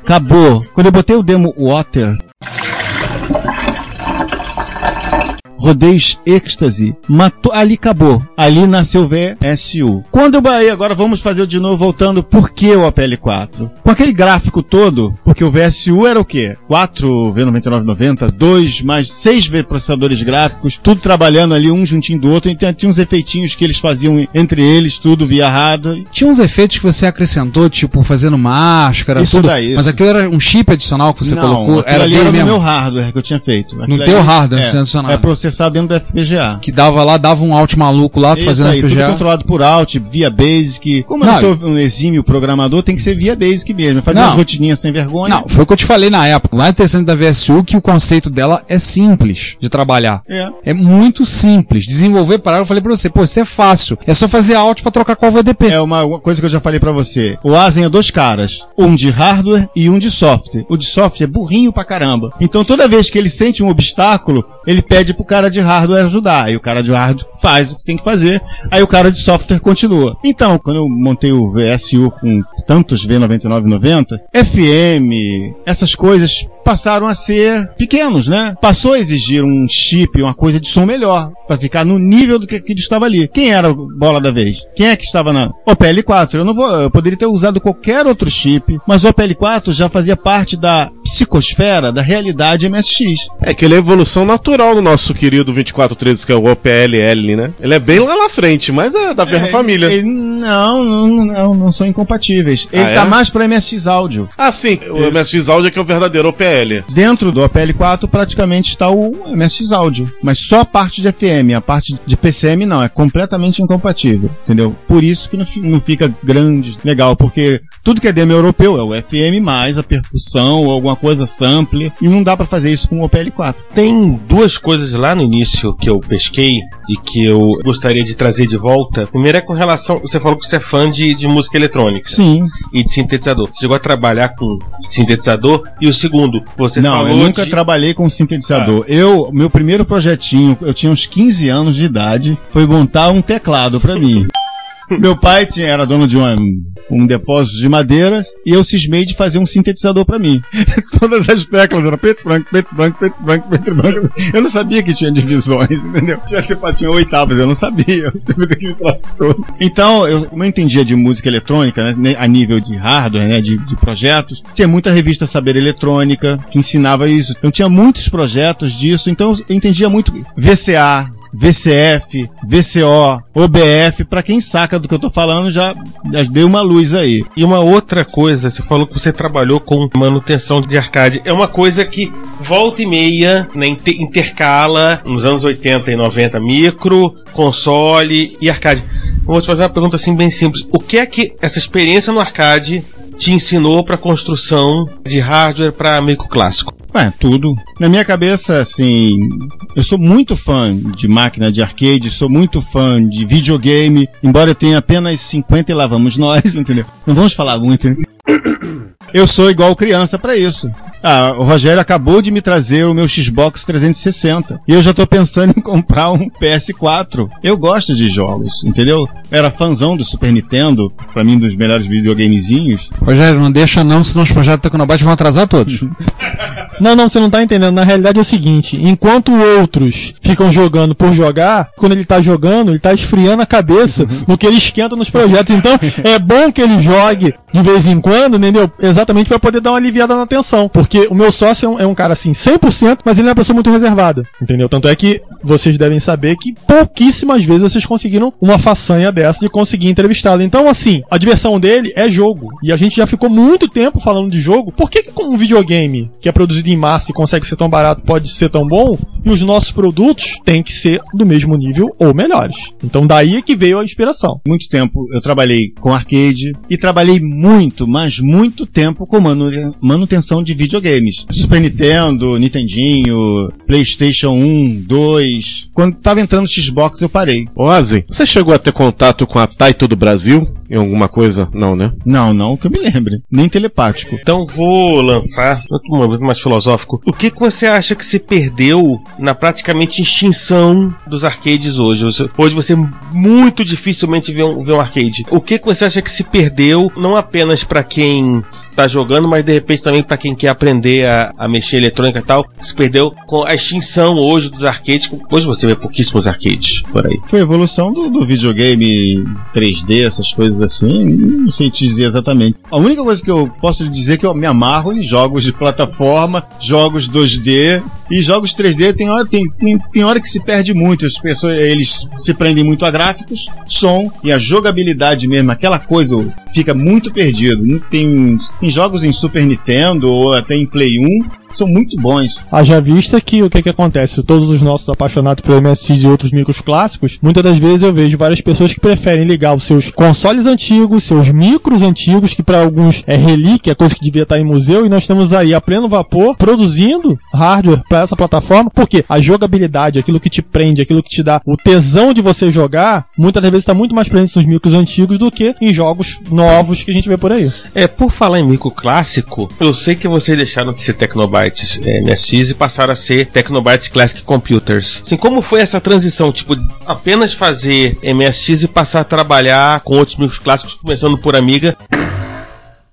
Acabou. Quando eu botei o demo Water. Rodeios êxtase, matou, ali acabou. Ali nasceu VSU. Quando eu aí agora vamos fazer de novo voltando, por que o APL4? Com aquele gráfico todo, porque o VSU era o quê? 4 V9990, 2 mais 6 V processadores gráficos, tudo trabalhando ali um juntinho do outro, então tinha uns efeitinhos que eles faziam entre eles, tudo via hardware. Tinha uns efeitos que você acrescentou, tipo, fazendo máscara, Isso tudo. daí, mas isso. aquilo era um chip adicional que você Não, colocou. Era ali era no mesmo. meu hardware que eu tinha feito. Aquilo teu ali- hardware, é, sem adicionar. É processado dentro do FPGA. Que dava lá, dava um alt maluco lá, Isso fazendo aí, tudo FPGA. controlado por Alt, via Basic. Como eu Não, não sou um exímio programador, tem que ser via Basic mesmo. Fazer Não. umas rotininhas sem vergonha. Não, foi o que eu te falei na época. O mais interessante da VSU é que o conceito dela é simples de trabalhar. É. É muito simples. Desenvolver para ela, eu falei pra você, pô, isso é fácil. É só fazer alt pra trocar qual VDP. É uma uma coisa que eu já falei pra você. O Asen é dois caras. Um de hardware e um de software. O de software é burrinho pra caramba. Então toda vez que ele sente um obstáculo, ele pede pro cara de hardware ajudar. Aí o cara de hardware faz o que tem que fazer. Aí o cara de software continua. Então, quando eu montei o VSU com tantos V9990, FM, essas coisas passaram a ser pequenos, né? Passou a exigir um chip, uma coisa de som melhor, pra ficar no nível do que, que estava ali. Quem era o bola da vez? Quem é que estava na o PL4? Eu não vou, eu poderia ter usado qualquer outro chip, mas o PL4 já fazia parte da psicosfera da realidade MSX. É que ele é a evolução natural do nosso querido 2413, que é o OPLL, né? Ele é bem lá na frente, mas é da mesma É, família. ele- não, não, não, não são incompatíveis. Ele Ah, tá é? mais para MSX áudio. Ah, sim, o MSX Audio é que é o verdadeiro OPL. Dentro do APL4 praticamente está o MSX áudio, mas só a parte de FM, a parte de PCM não, é completamente incompatível, entendeu? Por isso que não, não fica grande, legal, porque tudo que é demo europeu é o FM mais a percussão ou alguma coisa sample, e não dá para fazer isso com o OPL4. Tem duas coisas lá no início que eu pesquei e que eu gostaria de trazer de volta. Primeiro é com relação. Você falou que você é fã de, de música eletrônica Sim. e de sintetizador. Você chegou a trabalhar com sintetizador. E o segundo, você não, falou. eu nunca de... trabalhei com sintetizador. Eu, meu primeiro projetinho, eu tinha uns 15 anos de idade, foi montar um teclado pra mim. Meu pai tinha, era dono de uma- um depósito de madeiras e eu cismei de fazer um sintetizador pra mim. Todas as teclas eram preto, branco, preto, branco, preto, branco, preto, branco. Eu não sabia que tinha divisões, entendeu? Tinha, sepa- tinha oitavas, eu não sabia. Eu todo. Então, eu, como eu entendia de música eletrônica, né, a nível de hardware, né, de, de projetos, tinha muita revista Saber Eletrônica que ensinava isso. Então tinha muitos projetos disso, então eu entendia muito VCA, VCF, VCO, OBF, pra quem saca do que eu tô falando, já, já dei uma luz aí. E uma outra coisa, você falou que você trabalhou com manutenção de arcade. É uma coisa que volta e meia, né, inter- intercala nos anos 80 e 90 micro, console e arcade. Vou te fazer uma pergunta assim bem simples. O que é que essa experiência no arcade te ensinou para construção de hardware para micro clássico? Ué, tudo. Na minha cabeça, assim, eu sou muito fã de máquina de arcade, sou muito fã de videogame, embora eu tenha apenas 50 e lá vamos nós, entendeu? Não vamos falar muito? Eu sou igual criança pra isso. Ah, o Rogério acabou de me trazer o meu Xbox 360 e eu já tô pensando em comprar um PS4. Eu gosto de jogos, entendeu? Era fãzão do Super Nintendo, pra mim dos melhores videogamezinhos. Rogério, não deixa não, senão os projetos Tecnobyte vão atrasar todos. Não, não, você não tá entendendo. Na realidade é o seguinte: enquanto outros ficam jogando por jogar, quando ele tá jogando, ele tá esfriando a cabeça no que ele esquenta nos projetos. Então, é bom que ele jogue de vez em quando, entendeu? Exatamente pra poder dar uma aliviada na tensão. Porque o meu sócio é um, é um cara assim, 100%, mas ele é uma pessoa muito reservada. Entendeu? Tanto é que vocês devem saber que pouquíssimas vezes vocês conseguiram uma façanha dessa de conseguir entrevistá-lo. Então, assim, a diversão dele é jogo. E a gente já ficou muito tempo falando de jogo. Por que, que com um videogame que é produzido em massa e consegue ser tão barato pode ser tão bom? E os nossos produtos têm que ser do mesmo nível ou melhores. Então, daí é que veio a inspiração. Muito tempo eu trabalhei com arcade e trabalhei muito, mas muito tempo com manu- manutenção de videogames. Super Nintendo, Nintendinho, PlayStation 1, 2. Quando tava entrando no Xbox eu parei. Ozzy, você chegou a ter contato com a Taito do Brasil? Em alguma coisa? Não, né? Não, não que eu me lembre. Nem telepático. Então vou lançar um momento mais filosófico. O que, que você acha que se perdeu na praticamente extinção dos arcades hoje? Hoje- você muito dificilmente vê um, vê um arcade. O que, que você acha que se perdeu, não apenas pra quem tá jogando, mas de repente também pra quem quer aprender a, a mexer em eletrônica e tal, se perdeu com a extinção hoje dos arcades. Hoje você vê pouquíssimos arcades por aí. Foi a evolução do, do videogame 3D, essas coisas assim. Não sei te dizer exatamente. A única coisa que eu posso lhe dizer é que eu me amarro em jogos de plataforma, jogos 2D e jogos 3D. Tem hora, tem, tem, tem hora que se perde muito. As pessoas eles se prendem muito a gráficos, som e a jogabilidade mesmo. Aquela coisa fica muito perdido. Tem, tem jogos em Super Nintendo ou até em Play 1 que são muito bons. Haja vista que o que que acontece? Todos os nossos apaixonados pelo MSX e outros micros clássicos, muitas das vezes eu vejo várias pessoas que preferem ligar os seus consoles antigos, seus micros antigos, que para alguns é relíquia, coisa que devia estar em museu, e nós estamos aí a pleno vapor produzindo hardware para essa plataforma, porque a jogabilidade, aquilo que te prende, aquilo que te dá o tesão de você jogar, muitas vezes está muito mais presente nos micros antigos do que em jogos novos que a gente vê por aí. É, por falar em micro clássico, eu sei que vocês deixaram de ser Tecnobytes é, MSX e passaram a ser Tecnobytes Classic Computers. Assim, como foi essa transição? Tipo, apenas fazer MSX e passar a trabalhar com outros micros clássicos, começando por Amiga.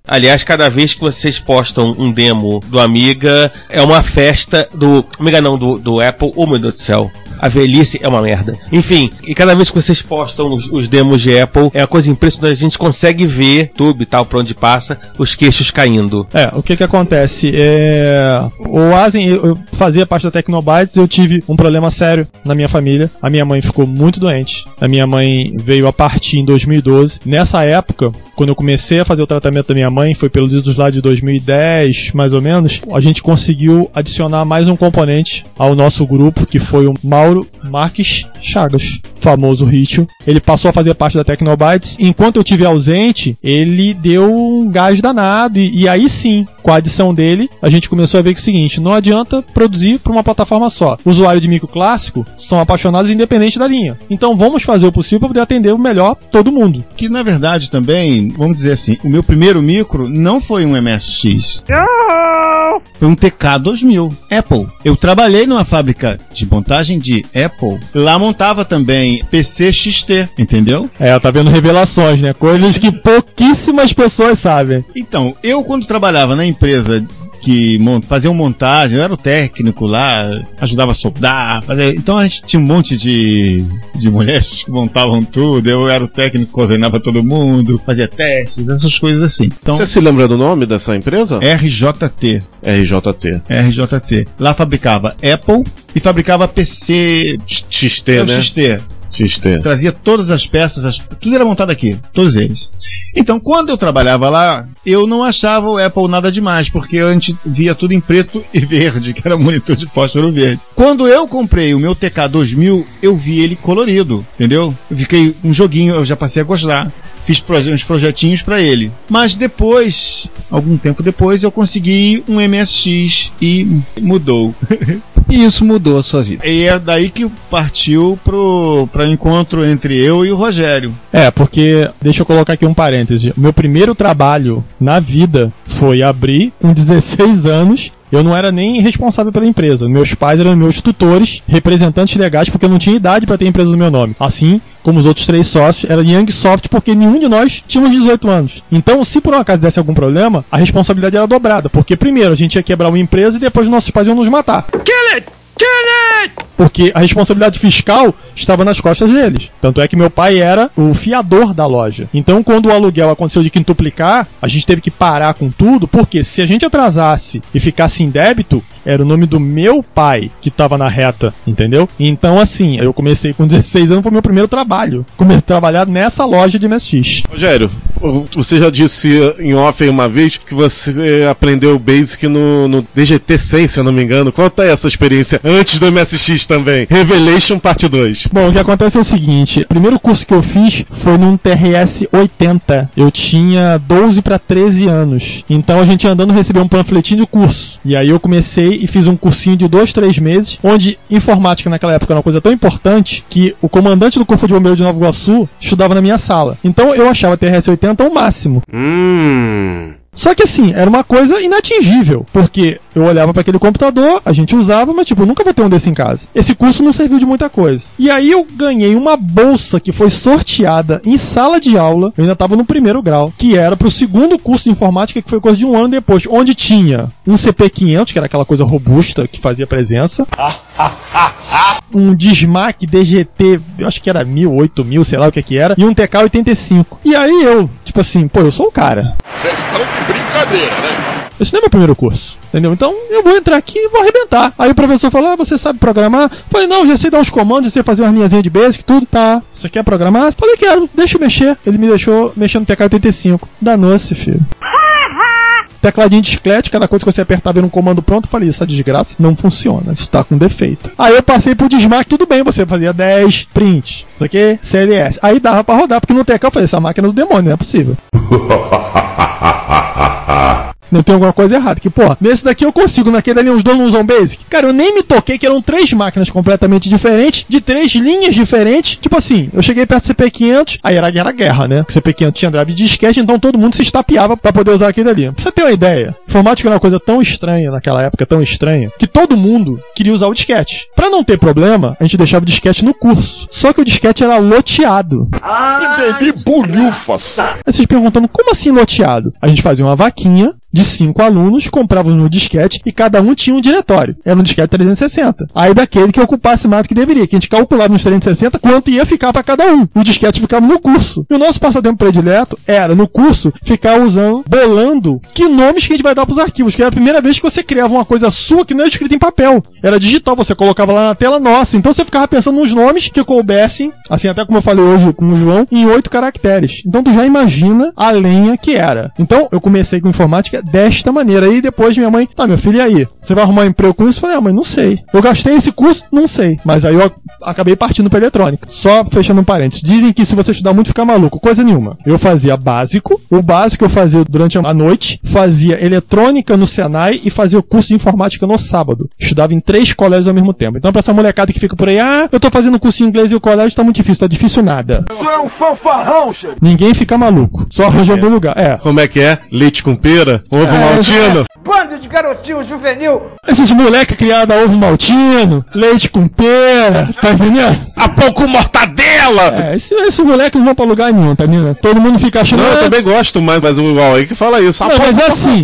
Aliás, cada vez que vocês postam um demo do Amiga, é uma festa do. Amiga não, do, do Apple. Oh meu Deus do céu. A velhice é uma merda. Enfim, e cada vez que vocês postam os, os demos de Apple, é uma coisa impressionante. A gente consegue ver, YouTube e tal, pra onde passa, os queixos caindo. É, o que que acontece? É... O Asen, eu fazia parte da Tecnobytes, eu tive um problema sério na minha família. A minha mãe ficou muito doente. A minha mãe veio a partir em 2012. Nessa época, quando eu comecei a fazer o tratamento da minha mãe, foi pelos idos lá de 2010, mais ou menos, a gente conseguiu adicionar mais um componente ao nosso grupo, que foi o Mauro Marques Chagas, famoso Ritio. Ele passou a fazer parte da Tecnobytes. Enquanto eu tive ausente, ele deu um gás danado. E, e aí sim, com a adição dele, a gente começou a ver que é o seguinte: não adianta produzir para uma plataforma só. O usuário de micro clássico são apaixonados independente da linha. Então vamos fazer o possível para poder atender o melhor todo mundo. Que na verdade também, vamos dizer assim, o meu primeiro micro não foi um MSX. Foi um TK2000, Apple. Eu trabalhei numa fábrica de montagem de Apple. Lá montava também PC XT, entendeu? É, tá vendo revelações, né? Coisas que pouquíssimas pessoas sabem. Então, eu quando trabalhava na empresa que mon- faziam montagem, eu era o técnico lá, ajudava a soldar, fazer... então a gente tinha um monte de, de mulheres que montavam tudo, eu era o técnico coordenava todo mundo, fazia testes, essas coisas assim. Então, Você se lembra do nome dessa empresa? RJT. RJT. RJT. Lá fabricava Apple e fabricava PC XT, É né? XT. XT. Trazia todas as peças, as- tudo era montado aqui, todos eles. Então, quando eu trabalhava lá, eu não achava o Apple nada demais, porque a gente via tudo em preto e verde, que era monitor de fósforo verde. Quando eu comprei o meu TK2000, eu vi ele colorido, entendeu? Eu fiquei um joguinho, eu já passei a gostar. Fiz uns projetinhos pra ele. Mas depois, algum tempo depois, eu consegui um MSX e mudou. E isso mudou a sua vida. E é daí que partiu pro, pro encontro entre eu e o Rogério. É, porque, deixa eu colocar aqui um parêntese. Meu primeiro trabalho na vida foi abrir com 16 anos. Eu não era nem responsável pela empresa. Meus pais eram meus tutores, representantes legais, porque eu não tinha idade para ter empresa no meu nome. Assim como os outros três sócios, era Young Soft, porque nenhum de nós tínhamos 18 anos. Então, se por um acaso desse algum problema, a responsabilidade era dobrada. Porque primeiro a gente ia quebrar uma empresa e depois nossos pais iam nos matar. Kill it! Kill it! Porque a responsabilidade fiscal estava nas costas deles. Tanto é que meu pai era o fiador da loja. Então, quando o aluguel aconteceu de quintuplicar, a gente teve que parar com tudo, porque se a gente atrasasse e ficasse em débito, era o nome do meu pai que estava na reta, entendeu? Então, assim, eu comecei com 16 anos, foi meu primeiro trabalho. Comecei a trabalhar nessa loja de MSX. Rogério, você já disse em off uma vez que você aprendeu o Basic no, no DGT 100, se eu não me engano. Conta essa experiência antes do MSX também. Revelation Parte 2. Bom, o que acontece é o seguinte: o primeiro curso que eu fiz foi num TRS 80. Eu tinha 12 para 13 anos. Então a gente andando recebeu um panfletinho de curso. E aí eu comecei e fiz um cursinho de 2, 3 meses, onde informática naquela época era uma coisa tão importante que o comandante do Corpo de Bombeiro de Nova Iguaçu estudava na minha sala. Então eu achava TRS 80 o máximo. Só que assim, era uma coisa inatingível, porque eu olhava para aquele computador, a gente usava, mas tipo, nunca vou ter um desse em casa. Esse curso não serviu de muita coisa. E aí eu ganhei uma bolsa que foi sorteada em sala de aula, eu ainda tava no primeiro grau, que era pro segundo curso de informática, que foi coisa de um ano depois, onde tinha um CP500, que era aquela coisa robusta que fazia presença, um Dismac DGT, eu acho que era 1000, 8000, sei lá o que que era, e um TK85. E aí eu, tipo assim, pô, eu sou o cara. Vocês estão de brincadeira, né? Esse não é meu primeiro curso, entendeu? Então eu vou entrar aqui e vou arrebentar. Aí o professor falou: ah, você sabe programar? Eu Falei: não, já sei dar uns comandos, já sei fazer umas linhazinhas de basic, tudo. Tá, você quer programar? Falei: quero, deixa eu mexer. Ele me deixou mexer no TK85. Danou-se, filho. Tecladinho de chiclete, cada coisa que você apertava era um comando pronto. Eu Falei, essa desgraça não funciona, isso tá com defeito. Aí eu passei pro Dismac, tudo bem, você fazia 10 print, isso aqui, CLS. Aí dava pra rodar, porque no TK eu falei, essa máquina é do demônio, não é possível. Não tem alguma coisa errada. Que, porra, nesse daqui eu consigo, naquele ali uns donos usam Basic. Cara, eu nem me toquei que eram três máquinas completamente diferentes, de três linhas diferentes. Tipo assim, eu cheguei perto do CP500, aí era, era guerra, né? O CP500 tinha drive de disquete, então todo mundo se estapeava pra poder usar aquele ali. Pra você ter uma ideia, informática era uma coisa tão estranha naquela época, tão estranha, que todo mundo queria usar o disquete. Pra não ter problema, a gente deixava o disquete no curso. Só que o disquete era loteado. Entendi, bolhufas. Aí vocês perguntando, como assim loteado? A gente fazia uma vaquinha de cinco alunos, comprávamos no disquete e cada um tinha um diretório. Era um disquete 360. Aí daquele que ocupasse mais do que deveria, que a gente calculava nos 360 quanto ia ficar para cada um. O disquete ficava no curso. E o nosso passatempo predileto era, no curso, ficar usando, bolando que nomes que a gente vai dar pros arquivos, que era a primeira vez que você criava uma coisa sua que não era escrita em papel. Era digital, você colocava lá na tela nossa. Então você ficava pensando nos nomes que coubessem, assim até como eu falei hoje com o João, em oito caracteres. Então tu já imagina a lenha que era. Então eu comecei com informática desta maneira. Aí depois minha mãe, tá, meu filho, e aí? Você vai arrumar um emprego com isso? Eu falei, ah, mãe, não sei. Eu gastei esse curso? Não sei. Mas aí eu acabei partindo pra eletrônica. Só fechando um parênteses. Dizem que se você estudar muito, fica maluco. Coisa nenhuma. Eu fazia básico. O básico eu fazia durante a noite. Fazia eletrônica no Senai e fazia o curso de informática no sábado. Estudava em três colégios ao mesmo tempo. Então, pra essa molecada que fica por aí, ah, eu tô fazendo curso de inglês e o colégio tá muito difícil. Tá difícil nada. Isso é um fanfarrão, chefe. Ninguém fica maluco. Só arranja algum lugar. É. Como é que é? Leite com pera? Ovo maltino? Bando de garotinho juvenil. Esses moleque criado a ovo maltino, leite com pera, tá entendendo? A pouco mortadela! É, esse, esse moleque não vão pra lugar nenhum, tá entendendo? Todo mundo fica achando. Não, eu "Ah, também gosto, mas, mas o igual aí que fala isso. Não, mas é assim,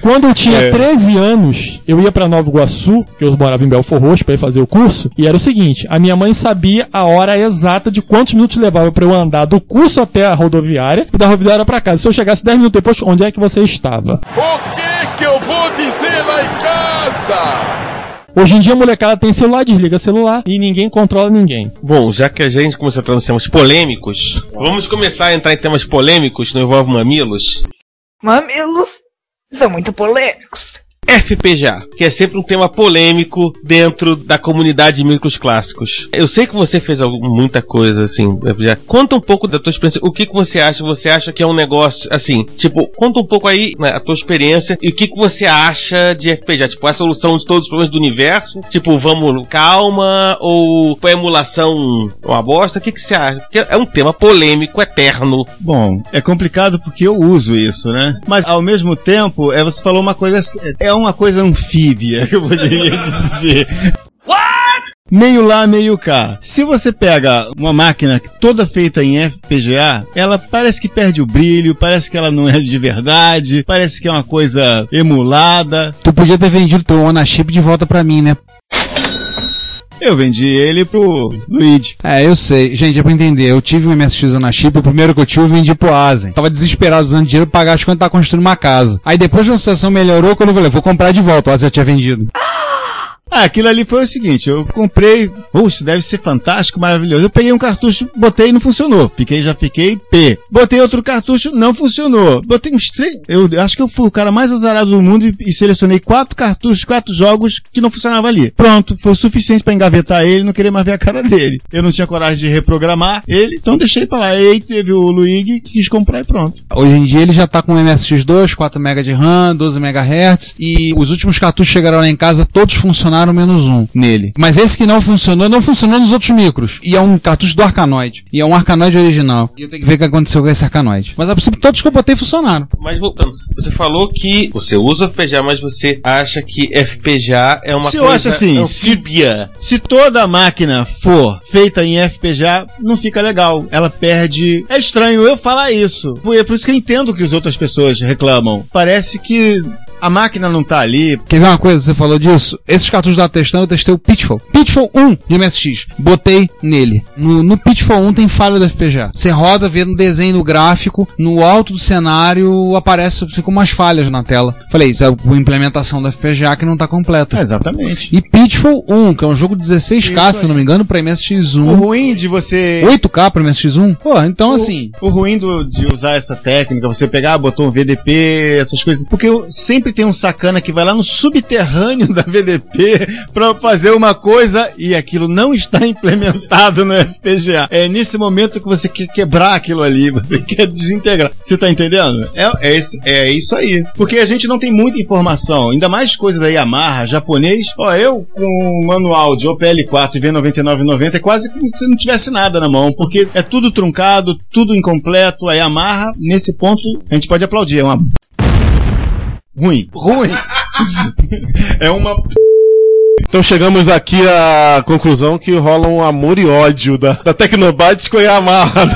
quando eu tinha É. 13 anos, eu ia pra Nova Iguaçu, que eu morava em Belfor Roxo pra ir fazer o curso, e era o seguinte, a minha mãe sabia a hora exata de quantos minutos levava pra eu andar do curso até a rodoviária e da rodoviária pra casa. Se eu chegasse 10 minutos depois, onde é que você estava? O que que eu vou dizer? Hoje em dia a molecada tem celular, desliga celular e ninguém controla ninguém. Bom, já que a gente começou a entrar nos temas polêmicos, vamos começar a entrar em temas polêmicos, não envolve mamilos. Mamilos são muito polêmicos. FPGA, que é sempre um tema polêmico dentro da comunidade de micros clássicos. Eu sei que você fez muita coisa assim, FPGA. Conta um pouco da tua experiência. O que, que você acha? Você acha que é um negócio assim? Tipo, conta um pouco aí né, a tua experiência e o que, que você acha de FPGA? Tipo, a solução de todos os problemas do universo? Tipo, vamos calma ou a emulação uma bosta? O que, que você acha? Porque é um tema polêmico, eterno. Bom, é complicado porque eu uso isso, né? Mas ao mesmo tempo, é, você falou uma coisa. É uma coisa anfíbia, eu poderia dizer. Meio lá, meio cá. Se você pega uma máquina toda feita em FPGA, ela parece que perde o brilho, parece que ela não é de verdade, parece que é uma coisa emulada. Tu podia ter vendido teu Ona Chip de volta pra mim, né? Eu vendi ele pro Luigi. É, eu sei. Gente, é pra entender. Eu tive um MSX Ona Chip, o primeiro que eu tive eu vendi pro Asen. Tava desesperado usando dinheiro pra pagar as contas tava construindo uma casa. Aí depois que a situação melhorou, quando eu falei, vou comprar de volta, o Asen já tinha vendido. Ah, aquilo ali foi o seguinte, eu comprei, oh, isso deve ser fantástico, maravilhoso. Eu peguei um cartucho, botei e não funcionou. Fiquei, já fiquei P. Botei outro cartucho, não funcionou. Botei uns três, eu acho que eu fui o cara mais azarado do mundo e, e selecionei quatro cartuchos, quatro jogos que não funcionavam ali. Pronto, foi o suficiente pra engavetar ele não querer mais ver a cara dele. Eu não tinha coragem de reprogramar ele, então deixei pra lá. E teve o Luigi, quis comprar e pronto. Hoje em dia ele já tá com MSX2, 4 MB de RAM, 12 MHz e os últimos cartuchos chegaram lá em casa, todos funcionaram menos um nele. Mas esse que não funcionou, não funcionou nos outros micros. E é um cartucho do Arcanoid. E é um Arcanoid original. E eu tenho que ver o que aconteceu com esse Arcanoid. Mas a princípio todos que eu botei funcionaram. Mas voltando, você falou que você usa FPGA, mas você acha que FPGA é uma Se coisa eu acho assim, anfíbia. Se toda máquina for feita em FPGA, não fica legal. Ela perde. É estranho eu falar isso. É por isso que eu entendo que as outras pessoas reclamam. Parece que a máquina não tá ali. Quer ver uma coisa? Você falou disso? Esses cartuchos da testando, eu testei o Pitfall. Pitfall 1 de MSX. Botei nele. No, no Pitfall 1 tem falha do FPGA. Você roda, vê no desenho no gráfico, no alto do cenário aparece ficam umas falhas na tela. Falei, isso é a implementação do FPGA que não tá completa. exatamente. E Pitfall 1, que é um jogo de 16K, se não me engano, pra MSX1. O ruim de você. 8K pra MSX1? Pô, então assim. O ruim do- de usar essa técnica, você pegar, botou um VDP, essas coisas. Porque eu- sempre tem um sacana que vai lá no subterrâneo da VDP pra fazer uma coisa e aquilo não está implementado no FPGA. É nesse momento que você quer quebrar aquilo ali, você quer desintegrar. Você tá entendendo? É, é, é isso aí. Porque a gente não tem muita informação, ainda mais coisa da Yamaha, japonês. Ó, eu com um manual de OPL4 e V9990 é quase como se não tivesse nada na mão, porque é tudo truncado, tudo incompleto. A Yamaha, nesse ponto, a gente pode aplaudir. É uma. Ruim. Ruim. é uma. Então chegamos aqui à conclusão que rola um amor e ódio da, da Tecnobytes com Yamaha.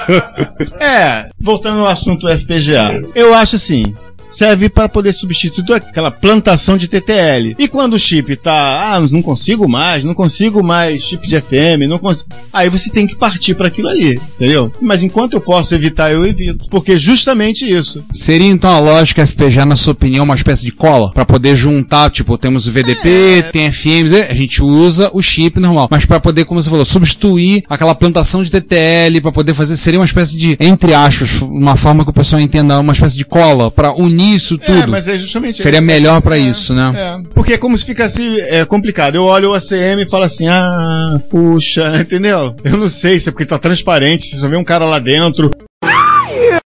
É, voltando ao assunto FPGA. Eu acho assim. Serve para poder substituir aquela plantação de TTL. E quando o chip tá, ah, não consigo mais, não consigo mais chip de FM, não consigo. Aí você tem que partir para aquilo ali, entendeu? Mas enquanto eu posso evitar, eu evito. Porque é justamente isso. Seria então a lógica FPGA, na sua opinião, uma espécie de cola? Pra poder juntar, tipo, temos o VDP, tem FM, a gente usa o chip normal. Mas pra poder, como você falou, substituir aquela plantação de TTL, pra poder fazer, seria uma espécie de, entre aspas, uma forma que o pessoal entenda, uma espécie de cola pra unir isso tudo. É, mas é justamente Seria melhor pra É, isso, né? É, porque é como se ficasse é, complicado. Eu olho o ACM e falo assim, ah, puxa, entendeu? Eu não sei se é porque tá transparente, se só vê um cara lá dentro.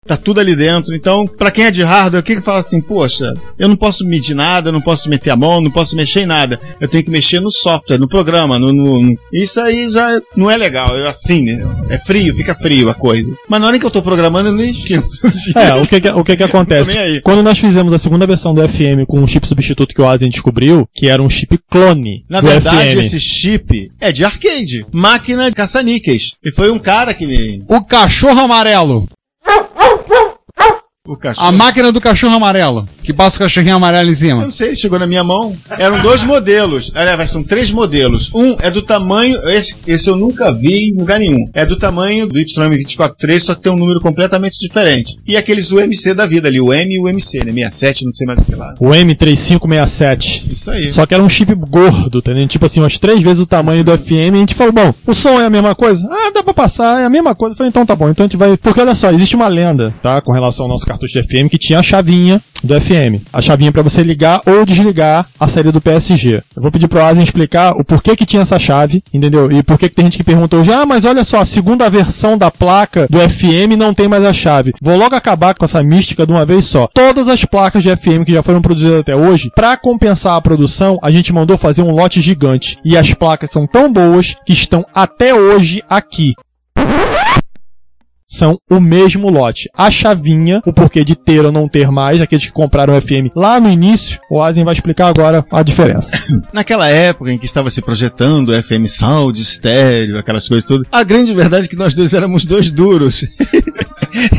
Tá tudo ali dentro. Então, pra quem é de hardware, o que que fala assim, poxa, eu não posso medir nada, eu não posso meter a mão, não posso mexer em nada. Eu tenho que mexer no software, no programa, no, no- no- Isso aí já não é legal. Eu, assim, né? é frio, fica frio a coisa. Mas na hora que eu tô programando, eu nem esqueço. É, o que que, o que que acontece? Quando nós fizemos a segunda versão do FM com um chip substituto que o Asen descobriu, que era um chip clone Na do verdade, FM. esse chip é de arcade. Máquina de caça-níqueis. E foi um cara que me. O cachorro amarelo. O cachorro. A máquina do cachorro amarelo, que passa o cachorrinho amarelo em Eu cima. não sei, chegou na minha mão. Eram dois modelos. Aliás, são três modelos. Um é do tamanho. Esse, esse eu nunca vi em lugar nenhum. É do tamanho do YM243, só que tem um número completamente diferente. E aqueles UMC da vida ali, o M e o MC, né? 67, não sei mais o que lá. O M3567. Isso aí. Só que era um chip gordo, tá entendendo? Tipo assim, umas três vezes o tamanho do FM. E a gente falou, bom, o som é a mesma coisa? Ah, dá pra passar, é a mesma coisa. Eu falei, então tá bom, então a gente vai. Porque olha só, existe uma lenda, tá? Com relação ao nosso cartucho de FM que tinha a chavinha do FM. A chavinha pra você ligar ou desligar a saída do PSG. Eu vou pedir pro Asen explicar o porquê que tinha essa chave, entendeu? E por que tem gente que perguntou já, ah, mas olha só, a segunda versão da placa do FM não tem mais a chave. Vou logo acabar com essa mística de uma vez só. Todas as placas de FM que já foram produzidas até hoje, pra compensar a produção, a gente mandou fazer um lote gigante. E as placas são tão boas que estão até hoje aqui são o mesmo lote. A chavinha, o porquê de ter ou não ter mais, aqueles que compraram o FM lá no início, o Asen vai explicar agora a diferença. Naquela época em que estava se projetando o FM Sound, estéreo, aquelas coisas todas, a grande verdade é que nós dois éramos dois duros.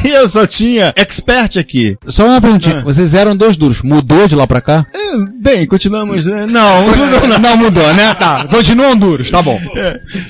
e eu só tinha expert aqui. Só uma perguntinha, vocês eram dois duros, mudou de lá pra cá? É, bem, continuamos. né? Não, não, não. Não mudou, né? Tá, continuam duros, tá bom.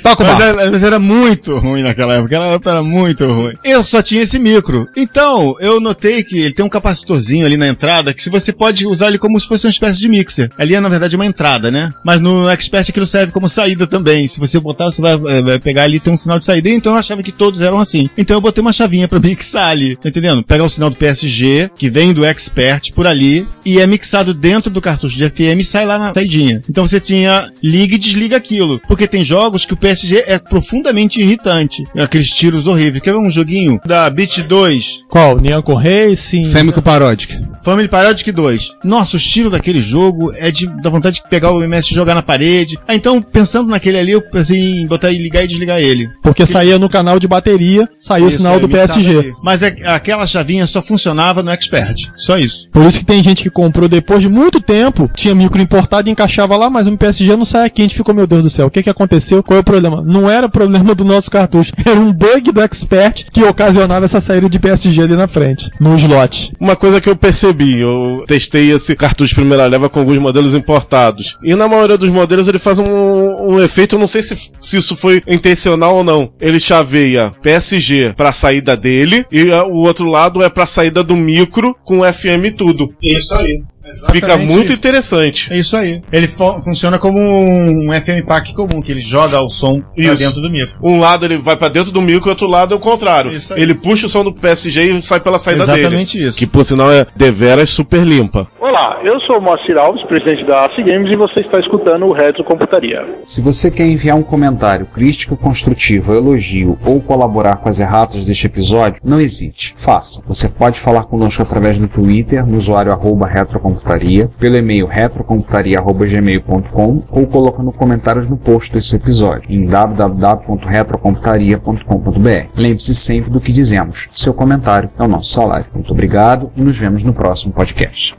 Toca o Mas era, mas era muito ruim naquela época. Aquela época era muito ruim. Eu só tinha esse micro. Então, eu notei que ele tem um capacitorzinho ali na entrada que se você pode usar ele como se fosse uma espécie de mixer. Ali é, na verdade, uma entrada, né? Mas no Expert aquilo serve como saída também. Se você botar, você vai, é, vai pegar ali tem um sinal de saída. Então eu achava que todos eram assim. Então eu botei uma chavinha pra mixar ali. Tá entendendo? Pegar o sinal do PSG, que vem do Expert por ali, e é mixado dentro do cartucho de FM e sai lá na saidinha. Então você tinha liga e desliga aquilo. Porque tem jogos que o PSG é profundamente irritante. Aqueles tiros horríveis. Quer ver um joguinho da Beat 2? Qual? Nyanko Racing? Fêmico Parodic. Family Parodic 2. Nossa, o estilo daquele jogo é de dar vontade de pegar o MS e jogar na parede. Ah, então, pensando naquele ali, eu pensei em botar e ligar e desligar ele. Porque saía no canal de bateria, saiu o sinal é, do PSG. Mas é- aquela chavinha só funcionava no Expert. Só isso. Por isso que tem gente que comprou depois de muito tempo, tinha micro importado e encaixava lá, mas o PSG não sai aqui. A gente ficou, meu Deus do céu, o que que aconteceu? Qual é o problema? Não era problema do nosso cartucho, era um bug do Expert que ocasionava essa saída de PSG ali na frente, no slot. Uma coisa que eu percebi, eu testei esse cartucho primeira leva com alguns modelos importados. E na maioria dos modelos ele faz um, um efeito, não sei se, se isso foi intencional ou não. Ele chaveia PSG pra saída dele e ah, o outro lado é pra saída do micro com FM e tudo. Isso aí. Fica muito interessante. É isso aí. Ele fu- funciona como um FM pack comum, que ele joga o som pra Isso. dentro do micro. Um lado ele vai pra dentro do micro e o outro lado é o contrário. Isso aí. Ele puxa o som do PSG e sai pela saída dele. Exatamente isso. Que por sinal é deveras super limpa. Olá, eu sou o Moacir Alves, presidente da AC Games, e você está escutando o Retro Computaria. Se você quer enviar um comentário, crítica construtiva, elogio ou colaborar com as erratas deste episódio, não hesite, faça. Você pode falar conosco através do Twitter, no usuário arroba retrocomputaria, pelo e-mail retrocomputaria.gmail.com ou colocando comentários no post desse episódio em www.retrocomputaria.com.br. Lembre-se sempre do que dizemos. Seu comentário é o nosso salário. Muito obrigado e nos vemos no próximo podcast.